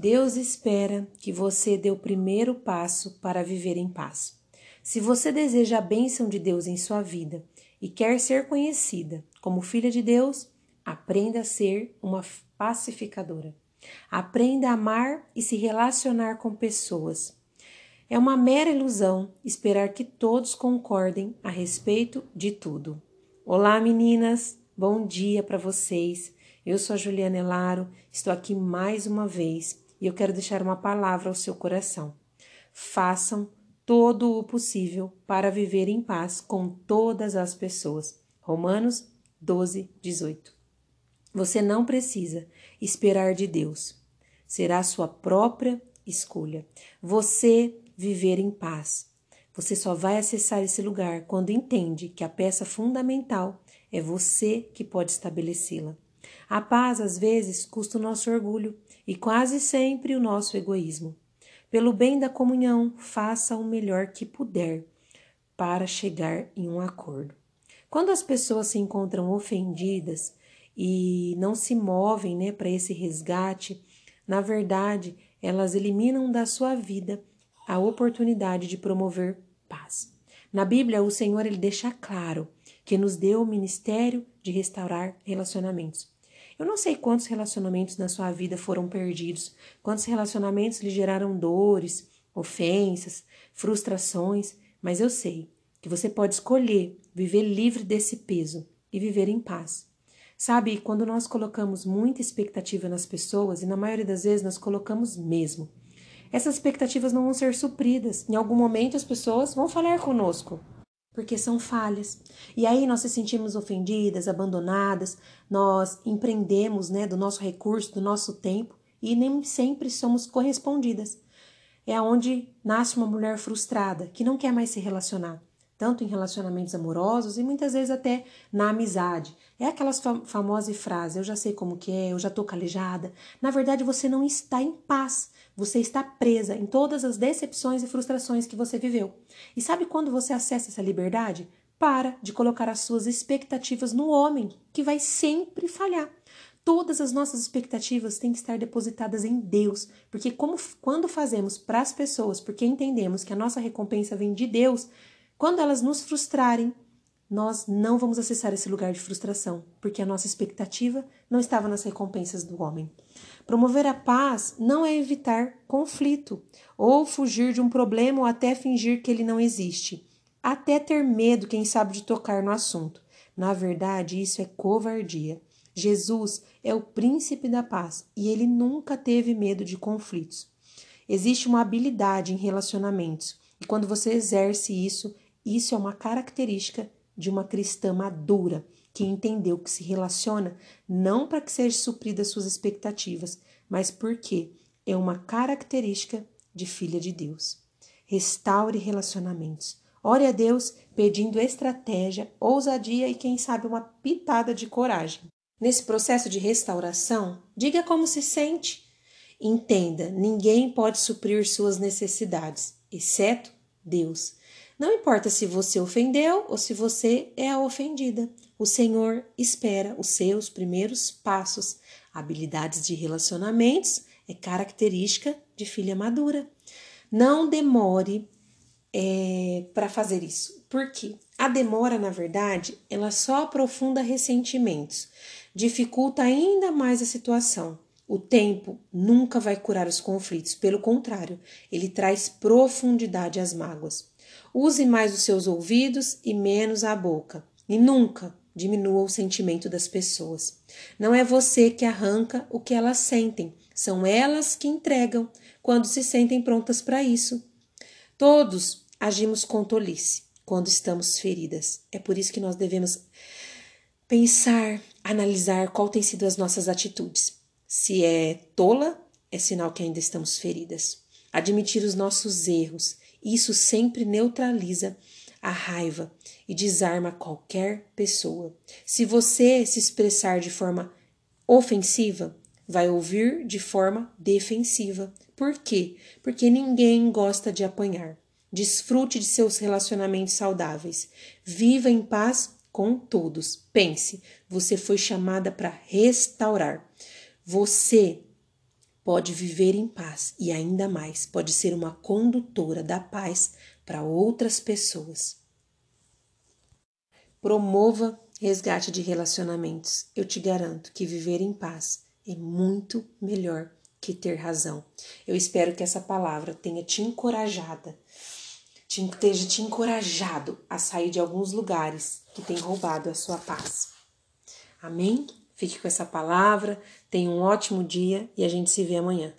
Deus espera que você dê o primeiro passo para viver em paz. Se você deseja a bênção de Deus em sua vida e quer ser conhecida como filha de Deus, aprenda a ser uma pacificadora. Aprenda a amar e se relacionar com pessoas. É uma mera ilusão esperar que todos concordem a respeito de tudo. Olá, meninas! Bom dia para vocês. Eu sou a Juliana Elaro, estou aqui mais uma vez e eu quero deixar uma palavra ao seu coração. Façam todo o possível para viver em paz com todas as pessoas. Romanos 12, 18. Você não precisa esperar de Deus. Será sua própria escolha. Você viver em paz. Você só vai acessar esse lugar quando entende que a peça fundamental é você que pode estabelecê-la. A paz, às vezes, custa o nosso orgulho e quase sempre o nosso egoísmo. Pelo bem da comunhão, faça o melhor que puder para chegar em um acordo. Quando as pessoas se encontram ofendidas e não se movem né, para esse resgate, na verdade, elas eliminam da sua vida a oportunidade de promover paz. Na Bíblia, o Senhor ele deixa claro que nos deu o ministério de restaurar relacionamentos. Eu não sei quantos relacionamentos na sua vida foram perdidos, quantos relacionamentos lhe geraram dores, ofensas, frustrações, mas eu sei que você pode escolher viver livre desse peso e viver em paz. Sabe, quando nós colocamos muita expectativa nas pessoas, e na maioria das vezes nós colocamos mesmo, essas expectativas não vão ser supridas. Em algum momento as pessoas vão falar conosco, porque são falhas. E aí nós se sentimos ofendidas, abandonadas, nós empreendemos né, do nosso recurso, do nosso tempo e nem sempre somos correspondidas. É onde nasce uma mulher frustrada que não quer mais se relacionar, tanto em relacionamentos amorosos e muitas vezes até na amizade. É aquelas fam famosas frases: eu já sei como que é, eu já tô calejada. Na verdade, você não está em paz. Você está presa em todas as decepções e frustrações que você viveu. E sabe quando você acessa essa liberdade? Para de colocar as suas expectativas no homem, que vai sempre falhar. Todas as nossas expectativas têm que estar depositadas em Deus, porque como quando fazemos para as pessoas, porque entendemos que a nossa recompensa vem de Deus, quando elas nos frustrarem, nós não vamos acessar esse lugar de frustração, porque a nossa expectativa não estava nas recompensas do homem. Promover a paz não é evitar conflito, ou fugir de um problema ou até fingir que ele não existe, até ter medo, quem sabe, de tocar no assunto. Na verdade, isso é covardia. Jesus é o príncipe da paz e ele nunca teve medo de conflitos. Existe uma habilidade em relacionamentos, e quando você exerce isso, isso é uma característica de uma cristã madura que entendeu que se relaciona não para que sejam supridas suas expectativas, mas porque é uma característica de filha de Deus. Restaure relacionamentos. Ore a Deus pedindo estratégia, ousadia e, quem sabe, uma pitada de coragem. Nesse processo de restauração, diga como se sente. Entenda: ninguém pode suprir suas necessidades, exceto Deus. Não importa se você ofendeu ou se você é a ofendida, o Senhor espera os seus primeiros passos. Habilidades de relacionamentos é característica de filha madura. Não demore é, para fazer isso. Por quê? A demora, na verdade, ela só aprofunda ressentimentos, dificulta ainda mais a situação. O tempo nunca vai curar os conflitos, pelo contrário, ele traz profundidade às mágoas. Use mais os seus ouvidos e menos a boca. E nunca diminua o sentimento das pessoas. Não é você que arranca o que elas sentem, são elas que entregam quando se sentem prontas para isso. Todos agimos com tolice quando estamos feridas. É por isso que nós devemos pensar, analisar qual tem sido as nossas atitudes. Se é tola, é sinal que ainda estamos feridas. Admitir os nossos erros isso sempre neutraliza a raiva e desarma qualquer pessoa. Se você se expressar de forma ofensiva, vai ouvir de forma defensiva. Por quê? Porque ninguém gosta de apanhar. Desfrute de seus relacionamentos saudáveis. Viva em paz com todos. Pense, você foi chamada para restaurar. Você pode viver em paz e ainda mais pode ser uma condutora da paz para outras pessoas. Promova resgate de relacionamentos. Eu te garanto que viver em paz é muito melhor que ter razão. Eu espero que essa palavra tenha te encorajada, te, esteja te encorajado a sair de alguns lugares que têm roubado a sua paz. Amém? Fique com essa palavra, tenha um ótimo dia e a gente se vê amanhã.